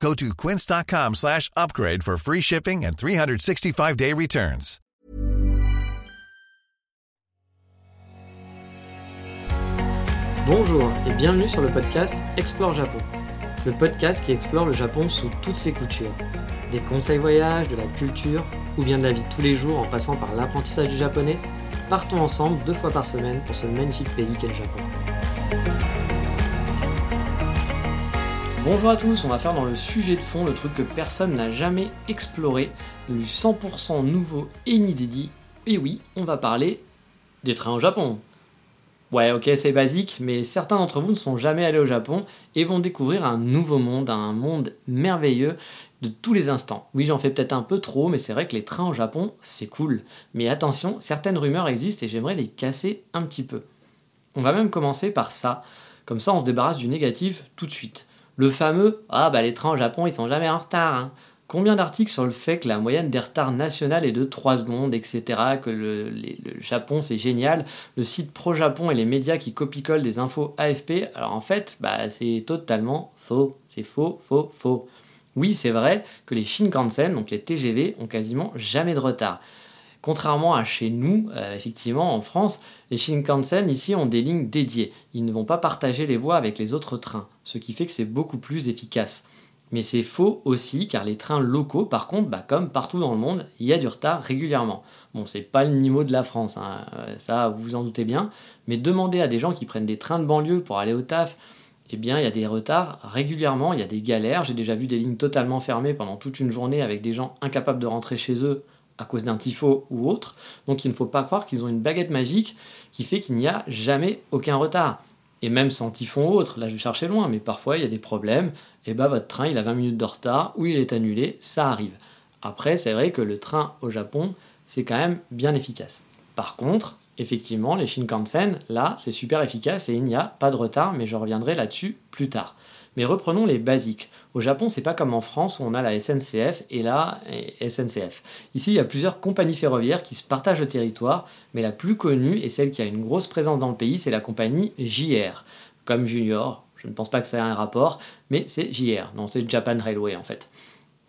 Go to quince.com slash upgrade for free shipping and 365-day returns. Bonjour et bienvenue sur le podcast Explore Japon, le podcast qui explore le Japon sous toutes ses coutures. Des conseils voyages, de la culture ou bien de la vie de tous les jours en passant par l'apprentissage du japonais, partons ensemble deux fois par semaine pour ce magnifique pays qu'est le Japon. Bonjour à tous, on va faire dans le sujet de fond le truc que personne n'a jamais exploré, du 100% nouveau et inédit. Et oui, on va parler des trains au Japon. Ouais, ok, c'est basique, mais certains d'entre vous ne sont jamais allés au Japon et vont découvrir un nouveau monde, un monde merveilleux de tous les instants. Oui, j'en fais peut-être un peu trop, mais c'est vrai que les trains au Japon, c'est cool. Mais attention, certaines rumeurs existent et j'aimerais les casser un petit peu. On va même commencer par ça. Comme ça, on se débarrasse du négatif tout de suite. Le fameux Ah bah les trains au Japon, ils sont jamais en retard. hein. Combien d'articles sur le fait que la moyenne des retards nationale est de 3 secondes, etc., que le Japon c'est génial, le site pro-Japon et les médias qui copie-collent des infos AFP, alors en fait, bah, c'est totalement faux. C'est faux, faux, faux. Oui, c'est vrai que les Shinkansen, donc les TGV, ont quasiment jamais de retard. Contrairement à chez nous, euh, effectivement, en France, les Shinkansen ici ont des lignes dédiées. Ils ne vont pas partager les voies avec les autres trains, ce qui fait que c'est beaucoup plus efficace. Mais c'est faux aussi, car les trains locaux, par contre, bah, comme partout dans le monde, il y a du retard régulièrement. Bon, c'est pas le niveau de la France, hein, euh, ça vous vous en doutez bien, mais demandez à des gens qui prennent des trains de banlieue pour aller au taf, eh bien, il y a des retards régulièrement, il y a des galères. J'ai déjà vu des lignes totalement fermées pendant toute une journée avec des gens incapables de rentrer chez eux à cause d'un tifo ou autre. Donc, il ne faut pas croire qu'ils ont une baguette magique qui fait qu'il n'y a jamais aucun retard. Et même sans typhon ou autre, là je vais chercher loin, mais parfois il y a des problèmes, et bah votre train il a 20 minutes de retard ou il est annulé, ça arrive. Après, c'est vrai que le train au Japon, c'est quand même bien efficace. Par contre, effectivement, les Shinkansen, là, c'est super efficace et il n'y a pas de retard, mais je reviendrai là-dessus plus tard. Mais reprenons les basiques. Au Japon, c'est pas comme en France où on a la SNCF et la SNCF. Ici, il y a plusieurs compagnies ferroviaires qui se partagent le territoire, mais la plus connue et celle qui a une grosse présence dans le pays, c'est la compagnie JR, comme Junior. Je ne pense pas que ça ait un rapport, mais c'est JR. Non, c'est Japan Railway en fait.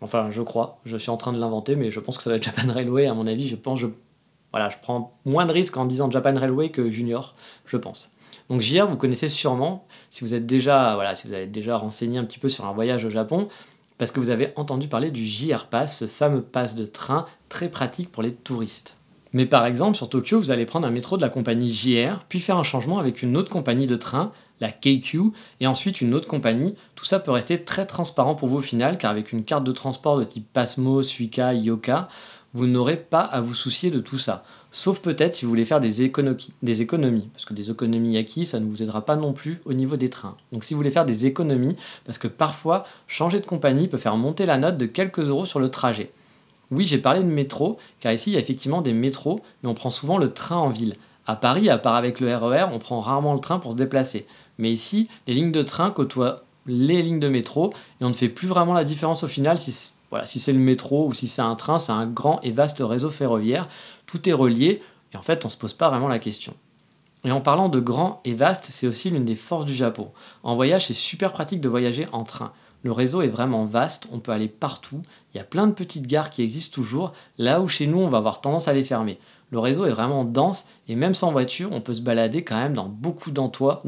Enfin, je crois. Je suis en train de l'inventer, mais je pense que ça va Japan Railway. À mon avis, je pense, voilà, je prends moins de risques en disant Japan Railway que Junior, je pense. Donc JR, vous connaissez sûrement si vous êtes déjà, voilà, si vous avez déjà renseigné un petit peu sur un voyage au Japon, parce que vous avez entendu parler du JR Pass, ce fameux pass de train très pratique pour les touristes. Mais par exemple, sur Tokyo, vous allez prendre un métro de la compagnie JR, puis faire un changement avec une autre compagnie de train, la KQ, et ensuite une autre compagnie. Tout ça peut rester très transparent pour vous au final, car avec une carte de transport de type Pasmo, Suica, Yoka, vous n'aurez pas à vous soucier de tout ça. Sauf peut-être si vous voulez faire des économies, parce que des économies acquis, ça ne vous aidera pas non plus au niveau des trains. Donc si vous voulez faire des économies, parce que parfois, changer de compagnie peut faire monter la note de quelques euros sur le trajet. Oui, j'ai parlé de métro, car ici il y a effectivement des métros, mais on prend souvent le train en ville. À Paris, à part avec le RER, on prend rarement le train pour se déplacer. Mais ici, les lignes de train côtoient les lignes de métro, et on ne fait plus vraiment la différence au final si voilà, si c'est le métro ou si c'est un train, c'est un grand et vaste réseau ferroviaire. Tout est relié et en fait, on ne se pose pas vraiment la question. Et en parlant de grand et vaste, c'est aussi l'une des forces du Japon. En voyage, c'est super pratique de voyager en train. Le réseau est vraiment vaste, on peut aller partout, il y a plein de petites gares qui existent toujours, là où chez nous on va avoir tendance à les fermer. Le réseau est vraiment dense et même sans voiture, on peut se balader quand même dans beaucoup d'endroits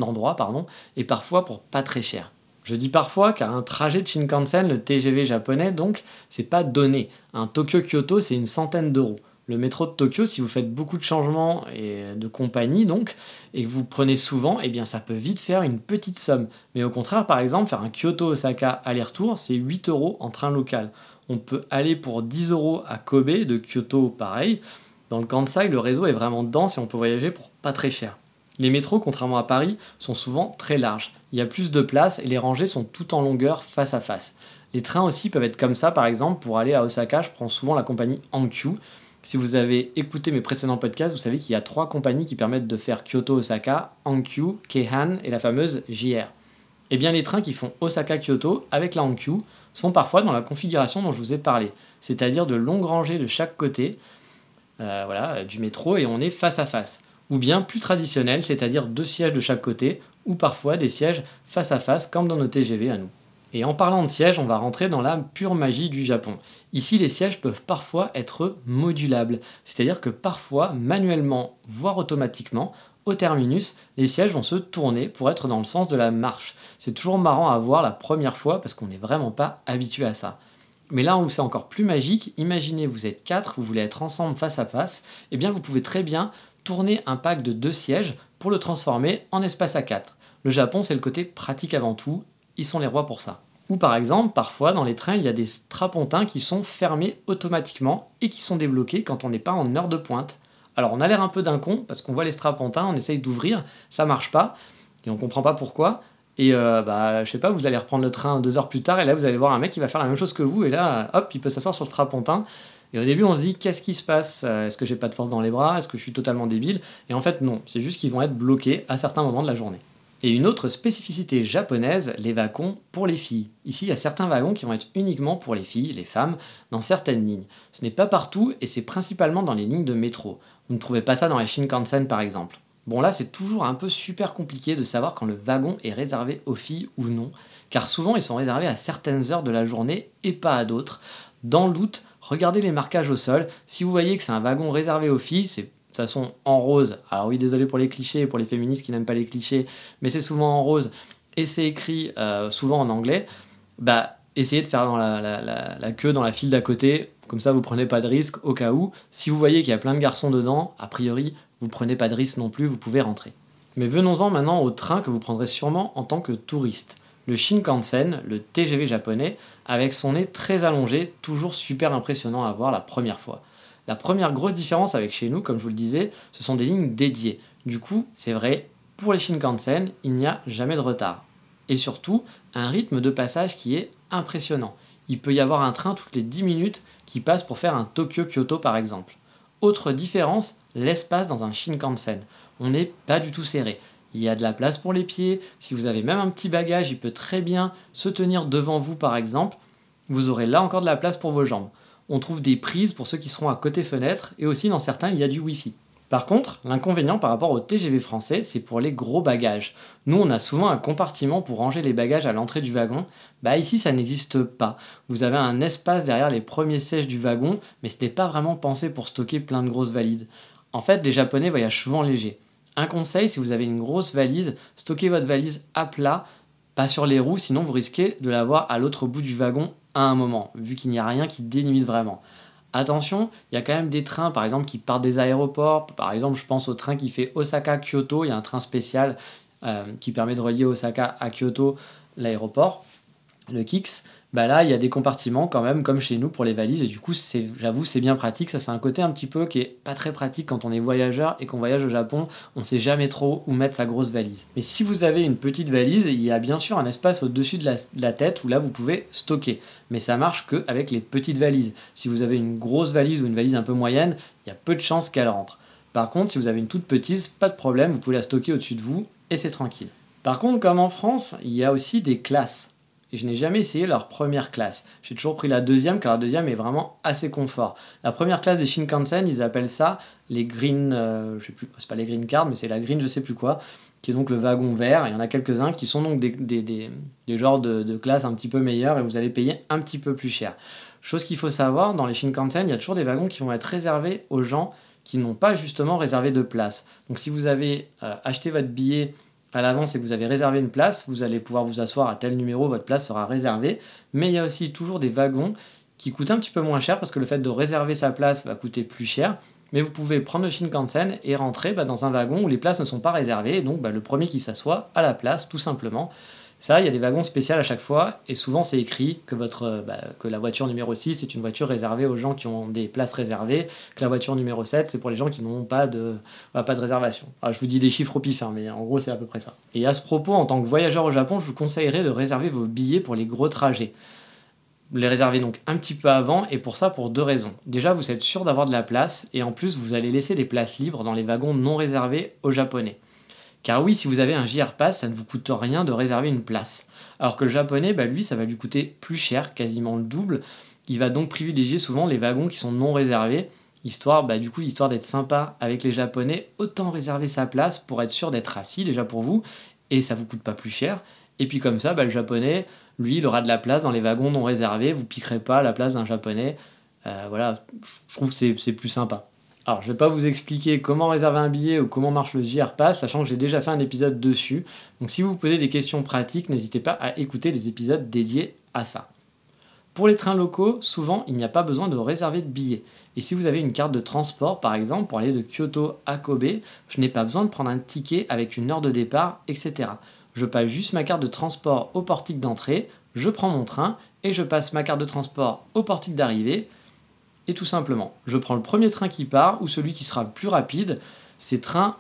et parfois pour pas très cher. Je dis parfois car un trajet de Shinkansen, le TGV japonais, donc, c'est pas donné. Un Tokyo-Kyoto, c'est une centaine d'euros. Le métro de Tokyo, si vous faites beaucoup de changements et de compagnie, donc, et que vous prenez souvent, eh bien ça peut vite faire une petite somme. Mais au contraire, par exemple, faire un Kyoto-Osaka aller-retour, c'est 8 euros en train local. On peut aller pour 10 euros à Kobe, de Kyoto pareil. Dans le Kansai, le réseau est vraiment dense et on peut voyager pour pas très cher. Les métros, contrairement à Paris, sont souvent très larges. Il y a plus de place et les rangées sont toutes en longueur face à face. Les trains aussi peuvent être comme ça, par exemple, pour aller à Osaka, je prends souvent la compagnie Hankyu. Si vous avez écouté mes précédents podcasts, vous savez qu'il y a trois compagnies qui permettent de faire Kyoto-Osaka, Hankyu, Keihan et la fameuse JR. Eh bien, les trains qui font Osaka-Kyoto avec la Hankyu sont parfois dans la configuration dont je vous ai parlé, c'est-à-dire de longues rangées de chaque côté euh, voilà, du métro et on est face à face. Ou bien plus traditionnel, c'est-à-dire deux sièges de chaque côté, ou parfois des sièges face à face comme dans nos TGV à nous. Et en parlant de sièges, on va rentrer dans la pure magie du Japon. Ici, les sièges peuvent parfois être modulables, c'est-à-dire que parfois, manuellement, voire automatiquement, au terminus, les sièges vont se tourner pour être dans le sens de la marche. C'est toujours marrant à voir la première fois parce qu'on n'est vraiment pas habitué à ça. Mais là où c'est encore plus magique, imaginez vous êtes quatre, vous voulez être ensemble face à face, et eh bien vous pouvez très bien tourner un pack de deux sièges pour le transformer en espace à quatre. Le Japon, c'est le côté pratique avant tout, ils sont les rois pour ça. Ou par exemple, parfois dans les trains, il y a des strapontins qui sont fermés automatiquement et qui sont débloqués quand on n'est pas en heure de pointe. Alors on a l'air un peu d'un con parce qu'on voit les strapontins, on essaye d'ouvrir, ça marche pas et on comprend pas pourquoi. Et euh, bah, je sais pas, vous allez reprendre le train deux heures plus tard et là vous allez voir un mec qui va faire la même chose que vous et là, hop, il peut s'asseoir sur le strapontin. Et au début, on se dit qu'est-ce qui se passe? Est-ce que j'ai pas de force dans les bras? Est-ce que je suis totalement débile? Et en fait, non, c'est juste qu'ils vont être bloqués à certains moments de la journée. Et une autre spécificité japonaise, les wagons pour les filles. Ici, il y a certains wagons qui vont être uniquement pour les filles, les femmes, dans certaines lignes. Ce n'est pas partout et c'est principalement dans les lignes de métro. Vous ne trouvez pas ça dans les Shinkansen par exemple. Bon là, c'est toujours un peu super compliqué de savoir quand le wagon est réservé aux filles ou non, car souvent ils sont réservés à certaines heures de la journée et pas à d'autres. Dans doute, regardez les marquages au sol. Si vous voyez que c'est un wagon réservé aux filles, c'est de toute façon en rose. Alors oui, désolé pour les clichés, pour les féministes qui n'aiment pas les clichés, mais c'est souvent en rose et c'est écrit euh, souvent en anglais. Bah, essayez de faire la, queue dans la file d'à côté, comme ça vous prenez pas de risque au cas où. Si vous voyez qu'il y a plein de garçons dedans, a priori vous prenez pas de risque non plus, vous pouvez rentrer. Mais venons-en maintenant au train que vous prendrez sûrement en tant que touriste. Le Shinkansen, le TGV japonais, avec son nez très allongé, toujours super impressionnant à voir la première fois. La première grosse différence avec chez nous, comme je vous le disais, ce sont des lignes dédiées. Du coup, c'est vrai, pour les Shinkansen, il n'y a jamais de retard. Et surtout, un rythme de passage qui est impressionnant. Il peut y avoir un train toutes les 10 minutes qui passe pour faire un Tokyo-Kyoto par exemple. Autre différence, l'espace dans un Shinkansen. On n'est pas du tout serré. Il y a de la place pour les pieds. Si vous avez même un petit bagage, il peut très bien se tenir devant vous par exemple. Vous aurez là encore de la place pour vos jambes on trouve des prises pour ceux qui seront à côté fenêtre, et aussi dans certains, il y a du Wi-Fi. Par contre, l'inconvénient par rapport au TGV français, c'est pour les gros bagages. Nous, on a souvent un compartiment pour ranger les bagages à l'entrée du wagon. Bah ici, ça n'existe pas. Vous avez un espace derrière les premiers sièges du wagon, mais ce n'est pas vraiment pensé pour stocker plein de grosses valises. En fait, les Japonais voyagent souvent légers. Un conseil, si vous avez une grosse valise, stockez votre valise à plat, pas sur les roues, sinon vous risquez de l'avoir à l'autre bout du wagon à un moment, vu qu'il n'y a rien qui délimite vraiment. Attention, il y a quand même des trains, par exemple, qui partent des aéroports. Par exemple, je pense au train qui fait Osaka-Kyoto. Il y a un train spécial euh, qui permet de relier Osaka à Kyoto, l'aéroport, le KIX bah là, il y a des compartiments quand même, comme chez nous pour les valises, et du coup, j'avoue, c'est bien pratique. Ça, c'est un côté un petit peu qui est pas très pratique quand on est voyageur et qu'on voyage au Japon. On sait jamais trop où mettre sa grosse valise. Mais si vous avez une petite valise, il y a bien sûr un espace au-dessus de la, tête où là, vous pouvez stocker. Mais ça marche que avec les petites valises. Si vous avez une grosse valise ou une valise un peu moyenne, il y a peu de chances qu'elle rentre. Par contre, si vous avez une toute petite, pas de problème, vous pouvez la stocker au-dessus de vous et c'est tranquille. Par contre, comme en France, il y a aussi des classes je n'ai jamais essayé leur première classe. J'ai toujours pris la deuxième car la deuxième est vraiment assez confort. La première classe des Shinkansen, ils appellent ça les green, euh, je sais plus, c'est pas les green cards, mais c'est la green je sais plus quoi, qui est donc le wagon vert. Il y en a quelques-uns qui sont donc des, genres de, de classes un petit peu meilleures et vous allez payer un petit peu plus cher. Chose qu'il faut savoir, dans les Shinkansen, il y a toujours des wagons qui vont être réservés aux gens qui n'ont pas justement réservé de place. Donc si vous avez euh, acheté votre billet à l'avance et vous avez réservé une place, vous allez pouvoir vous asseoir à tel numéro, votre place sera réservée. Mais il y a aussi toujours des wagons qui coûtent un petit peu moins cher parce que le fait de réserver sa place va coûter plus cher. Mais vous pouvez prendre le Shinkansen et rentrer bah, dans un wagon où les places ne sont pas réservées. Donc bah, le premier qui s'assoit à la place, tout simplement. Ça, il y a des wagons spéciaux à chaque fois, et souvent c'est écrit que, euh, bah, la voiture numéro 6 est une voiture réservée aux gens qui ont des places réservées, que la voiture numéro 7 c'est pour les gens qui n'ont pas de, bah, pas de réservation. je vous dis des chiffres au pif, hein, mais en gros c'est à peu près ça. Et à ce propos, en tant que voyageur au Japon, je vous conseillerais de réserver vos billets pour les gros trajets. les réservez donc un petit peu avant et pour ça pour deux raisons. Déjà, vous êtes sûr d'avoir de la place et en plus, vous allez laisser des places libres dans les wagons non réservés aux japonais. Car oui, si vous avez un JR Pass, ça ne vous coûte rien de réserver une place. Alors que le japonais, bah lui, ça va lui coûter plus cher, quasiment le double. Il va donc privilégier souvent les wagons qui sont non réservés, histoire, bah, du coup, histoire d'être sympa avec les japonais, autant réserver sa place pour être sûr d'être assis déjà pour vous, et ça vous coûte pas plus cher. Et puis comme ça, bah, le japonais, lui, il aura de la place dans les wagons non réservés, vous piquerez pas la place d'un japonais. Euh, voilà, je trouve que c'est plus sympa. Alors, je ne vais pas vous expliquer comment réserver un billet ou comment marche le JR sachant que j'ai déjà fait un épisode dessus. Donc, si vous vous posez des questions pratiques, n'hésitez pas à écouter des épisodes dédiés à ça. Pour les trains locaux, souvent, il n'y a pas besoin de réserver de billets. Et si vous avez une carte de transport, par exemple, pour aller de Kyoto à Kobe, je n'ai pas besoin de prendre un ticket avec une heure de départ, etc. Je passe juste ma carte de transport au portique d'entrée, je prends mon train et je passe ma carte de transport au portique d'arrivée tout simplement, je prends le premier train qui part ou celui qui sera le plus rapide. Ces trains,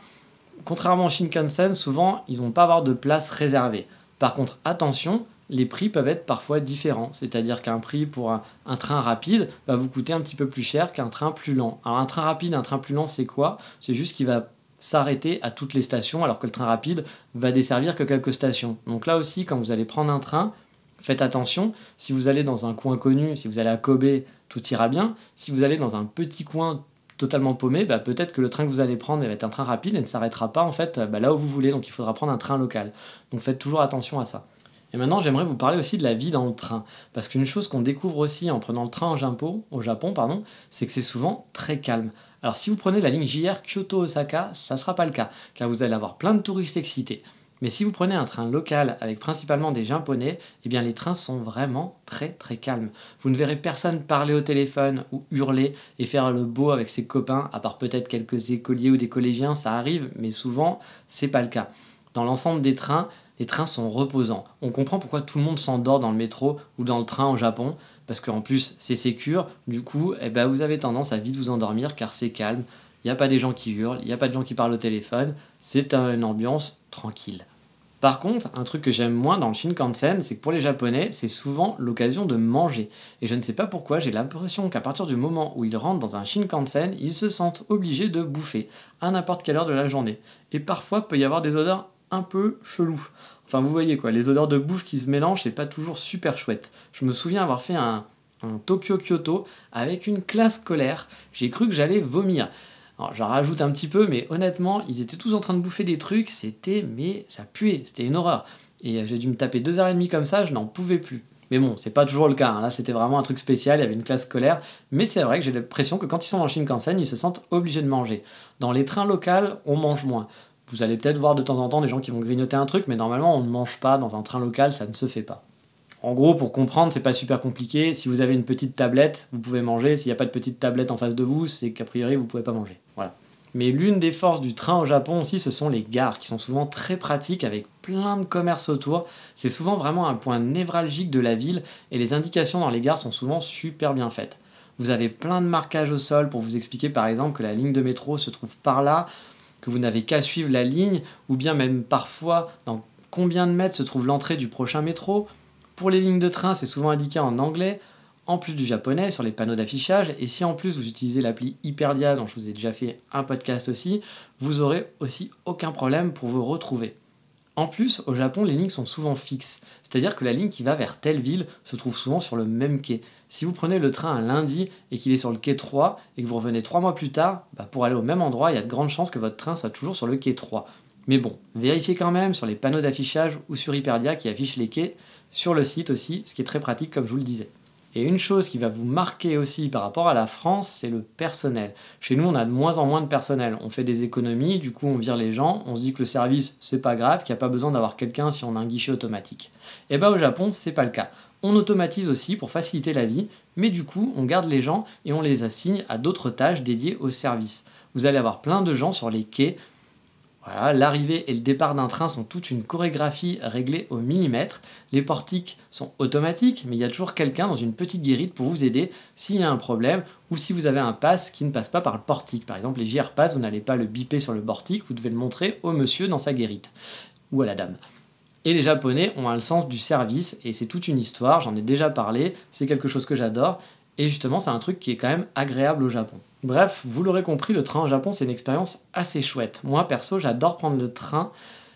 contrairement au Shinkansen, souvent, ils vont pas avoir de place réservée. Par contre, attention, les prix peuvent être parfois différents. C'est-à-dire qu'un prix pour un, train rapide va vous coûter un petit peu plus cher qu'un train plus lent. Alors un train rapide, un train plus lent, c'est quoi? C'est juste qu'il va s'arrêter à toutes les stations, alors que le train rapide va desservir que quelques stations. Donc là aussi, quand vous allez prendre un train, faites attention. Si vous allez dans un coin connu, si vous allez à Kobe, tout ira bien. Si vous allez dans un petit coin totalement paumé, bah, peut-être que le train que vous allez prendre va être un train rapide et ne s'arrêtera pas en fait bah, là où vous voulez. Donc il faudra prendre un train local. Donc faites toujours attention à ça. Et maintenant, j'aimerais vous parler aussi de la vie dans le train. Parce qu'une chose qu'on découvre aussi en prenant le train au Japon, au Japon pardon, c'est que c'est souvent très calme. Alors si vous prenez la ligne JR Kyoto-Osaka, ça ne sera pas le cas, car vous allez avoir plein de touristes excités. Mais si vous prenez un train local avec principalement des japonais, eh bien les trains sont vraiment très très calmes. Vous ne verrez personne parler au téléphone ou hurler et faire le beau avec ses copains, à part peut-être quelques écoliers ou des collégiens, ça arrive, mais souvent c'est pas le cas. Dans l'ensemble des trains, les trains sont reposants. On comprend pourquoi tout le monde s'endort dans le métro ou dans le train au Japon, parce qu'en plus c'est sécure, du coup eh ben, vous avez tendance à vite vous endormir car c'est calme, il n'y a pas des gens qui hurlent, il n'y a pas de gens qui parlent au téléphone, c'est une ambiance tranquille. Par contre, un truc que j'aime moins dans le Shinkansen, c'est que pour les Japonais, c'est souvent l'occasion de manger. Et je ne sais pas pourquoi, j'ai l'impression qu'à partir du moment où ils rentrent dans un Shinkansen, ils se sentent obligés de bouffer, à n'importe quelle heure de la journée. Et parfois, peut y avoir des odeurs un peu cheloues. Enfin, vous voyez quoi, les odeurs de bouffe qui se mélangent, c'est pas toujours super chouette. Je me souviens avoir fait un, un Tokyo-Kyoto avec une classe scolaire. J'ai cru que j'allais vomir. Alors j'en rajoute un petit peu, mais honnêtement, ils étaient tous en train de bouffer des trucs, c'était, mais ça puait, c'était une horreur. Et euh, j'ai dû me taper deux heures et demie comme ça, je n'en pouvais plus. Mais bon, c'est pas toujours le cas, hein. là c'était vraiment un truc spécial, il y avait une classe scolaire, mais c'est vrai que j'ai l'impression que quand ils sont dans le Shinkansen, ils se sentent obligés de manger. Dans les trains locaux, on mange moins. Vous allez peut-être voir de temps en temps des gens qui vont grignoter un truc, mais normalement on ne mange pas dans un train local, ça ne se fait pas. En gros, pour comprendre, c'est pas super compliqué. Si vous avez une petite tablette, vous pouvez manger. S'il n'y a pas de petite tablette en face de vous, c'est qu'a priori, vous pouvez pas manger. Voilà. Mais l'une des forces du train au Japon aussi, ce sont les gares, qui sont souvent très pratiques avec plein de commerces autour. C'est souvent vraiment un point névralgique de la ville et les indications dans les gares sont souvent super bien faites. Vous avez plein de marquages au sol pour vous expliquer par exemple que la ligne de métro se trouve par là, que vous n'avez qu'à suivre la ligne, ou bien même parfois dans combien de mètres se trouve l'entrée du prochain métro, pour les lignes de train, c'est souvent indiqué en anglais, en plus du japonais, sur les panneaux d'affichage. Et si en plus vous utilisez l'appli Hyperdia, dont je vous ai déjà fait un podcast aussi, vous aurez aussi aucun problème pour vous retrouver. En plus, au Japon, les lignes sont souvent fixes, c'est-à-dire que la ligne qui va vers telle ville se trouve souvent sur le même quai. Si vous prenez le train un lundi et qu'il est sur le quai 3 et que vous revenez 3 mois plus tard, bah, pour aller au même endroit, il y a de grandes chances que votre train soit toujours sur le quai 3. Mais bon, vérifiez quand même sur les panneaux d'affichage ou sur Hyperdia qui affichent les quais, sur le site aussi, ce qui est très pratique comme je vous le disais. Et une chose qui va vous marquer aussi par rapport à la France, c'est le personnel. Chez nous, on a de moins en moins de personnel. On fait des économies, du coup, on vire les gens, on se dit que le service, c'est pas grave, qu'il n'y a pas besoin d'avoir quelqu'un si on a un guichet automatique. Et bah, au Japon, c'est pas le cas. On automatise aussi pour faciliter la vie, mais du coup, on garde les gens et on les assigne à d'autres tâches dédiées au service. Vous allez avoir plein de gens sur les quais l'arrivée et le départ d'un train sont toute une chorégraphie réglée au millimètre. Les portiques sont automatiques, mais il y a toujours quelqu'un dans une petite guérite pour vous aider s'il y a un problème ou si vous avez un pass qui ne passe pas par le portique. Par exemple, les JR Pass, vous n'allez pas le biper sur le portique, vous devez le montrer au monsieur dans sa guérite ou à la dame. Et les Japonais ont un sens du service, et c'est toute une histoire, j'en ai déjà parlé, c'est quelque chose que j'adore, et justement c'est un truc qui est quand même agréable au Japon. Bref, vous l'aurez compris, le train au Japon c'est une expérience assez chouette. Moi perso j'adore prendre le train,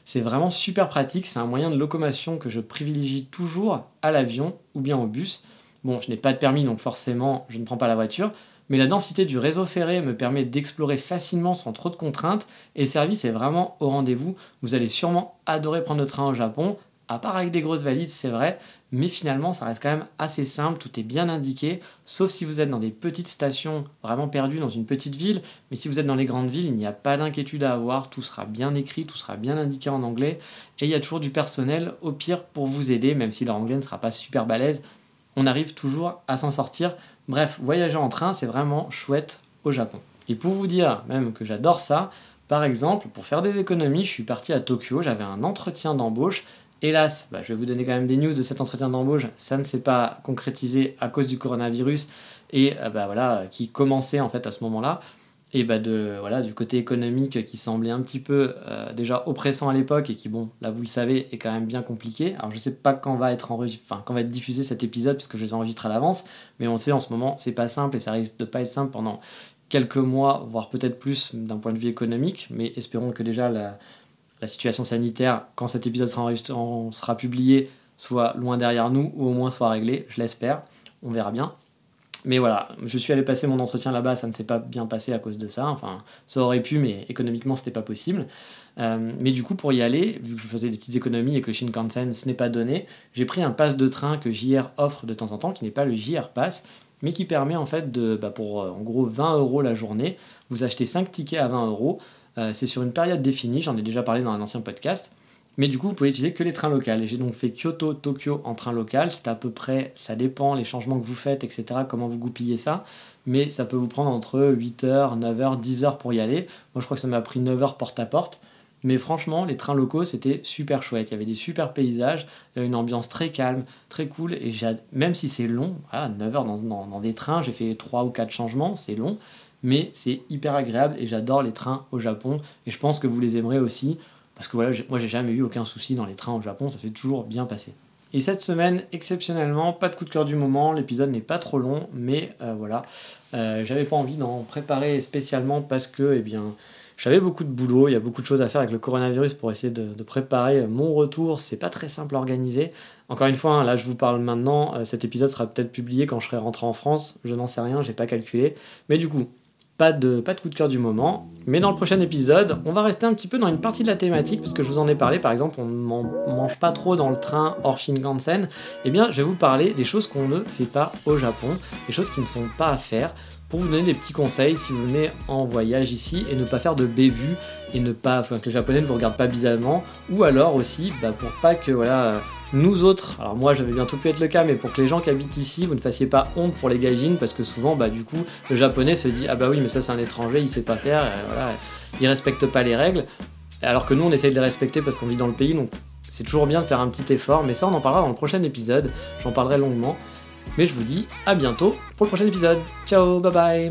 c'est vraiment super pratique, c'est un moyen de locomotion que je privilégie toujours à l'avion ou bien au bus. Bon, je n'ai pas de permis donc forcément je ne prends pas la voiture, mais la densité du réseau ferré me permet d'explorer facilement sans trop de contraintes et le service est vraiment au rendez-vous. Vous allez sûrement adorer prendre le train au Japon, à part avec des grosses valises, c'est vrai, mais finalement ça reste quand même assez simple, tout est bien indiqué, sauf si vous êtes dans des petites stations vraiment perdues dans une petite ville, mais si vous êtes dans les grandes villes, il n'y a pas d'inquiétude à avoir, tout sera bien écrit, tout sera bien indiqué en anglais, et il y a toujours du personnel au pire pour vous aider, même si leur anglais ne sera pas super balèze, on arrive toujours à s'en sortir Bref, voyager en train, c'est vraiment chouette au Japon. Et pour vous dire même que j'adore ça, par exemple, pour faire des économies, je suis parti à Tokyo, j'avais un entretien d'embauche. Hélas, bah, je vais vous donner quand même des news de cet entretien d'embauche, ça ne s'est pas concrétisé à cause du coronavirus et euh, bah, voilà, qui commençait en fait à ce moment-là. Et bah de, voilà, du côté économique qui semblait un petit peu euh, déjà oppressant à l'époque et qui, bon, là vous le savez, est quand même bien compliqué. Alors je sais pas quand va être, enfin, quand va être diffusé cet épisode puisque je les enregistre à l'avance, mais on sait en ce moment c'est pas simple et ça risque de pas être simple pendant quelques mois, voire peut-être plus d'un point de vue économique, mais espérons que déjà la, la situation sanitaire, quand cet épisode sera, publié, soit loin derrière nous ou au moins soit réglée, je l'espère, on verra bien. Mais voilà, je suis allé passer mon entretien là-bas, ça ne s'est pas bien passé à cause de ça. Enfin, ça aurait pu, mais économiquement, c'était pas possible. Euh, mais du coup, pour y aller, vu que je faisais des petites économies et que le Shinkansen, ce n'est pas donné, j'ai pris un pass de train que JR offre de temps en temps, qui n'est pas le JR Pass, mais qui permet en fait de, bah, pour euh, en gros 20 euros la journée, vous achetez 5 tickets à 20 euros. Euh, c'est sur une période définie, j'en ai déjà parlé dans un ancien podcast. Mais du coup, vous pouvez utiliser que les trains locaux. J'ai donc fait Kyoto, Tokyo en train local. C'est à peu près, ça dépend, les changements que vous faites, etc., comment vous goupillez ça. Mais ça peut vous prendre entre 8h, 9h, 10h pour y aller. Moi, je crois que ça m'a pris 9h porte à porte. Mais franchement, les trains locaux, c'était super chouette. Il y avait des super paysages, une ambiance très calme, très cool. Et même si c'est long, 9 h dans, dans, des trains, j'ai fait 3 ou 4 changements, c'est long. Mais c'est hyper agréable et j'adore les trains au Japon. Et je pense que vous les aimerez aussi. Parce que voilà, moi j'ai jamais eu aucun souci dans les trains au Japon, ça s'est toujours bien passé. Et cette semaine, exceptionnellement, pas de coup de cœur du moment, l'épisode n'est pas trop long, mais euh, voilà, euh, j'avais pas envie d'en préparer spécialement parce que, eh bien, j'avais beaucoup de boulot, il y a beaucoup de choses à faire avec le coronavirus pour essayer de, préparer mon retour, c'est pas très simple à organiser. Encore une fois, hein, là je vous parle maintenant, euh, cet épisode sera peut-être publié quand je serai rentré en France, je n'en sais rien, j'ai pas calculé, mais du coup, pas de, pas de coup de cœur du moment. Mais dans le prochain épisode, on va rester un petit peu dans une partie de la thématique, puisque je vous en ai parlé, par exemple, on ne mange pas trop dans le train hors Shinkansen. Eh bien, je vais vous parler des choses qu'on ne fait pas au Japon, des choses qui ne sont pas à faire, pour vous donner des petits conseils si vous venez en voyage ici et ne pas faire de bévues et ne pas, enfin, que les Japonais ne vous regardent pas bizarrement, ou alors aussi, bah, pour pas que, voilà nous autres, alors moi j'avais bientôt pu être le cas, mais pour que les gens qui habitent ici, vous ne fassiez pas honte pour les gaijins, parce que souvent, bah du coup, le japonais se dit ah bah oui, mais ça c'est un étranger, il sait pas faire, voilà, il respecte pas les règles, alors que nous on essaye de les respecter parce qu'on vit dans le pays, donc c'est toujours bien de faire un petit effort, mais ça on en parlera dans le prochain épisode, j'en parlerai longuement, mais je vous dis à bientôt pour le prochain épisode. Ciao, bye bye,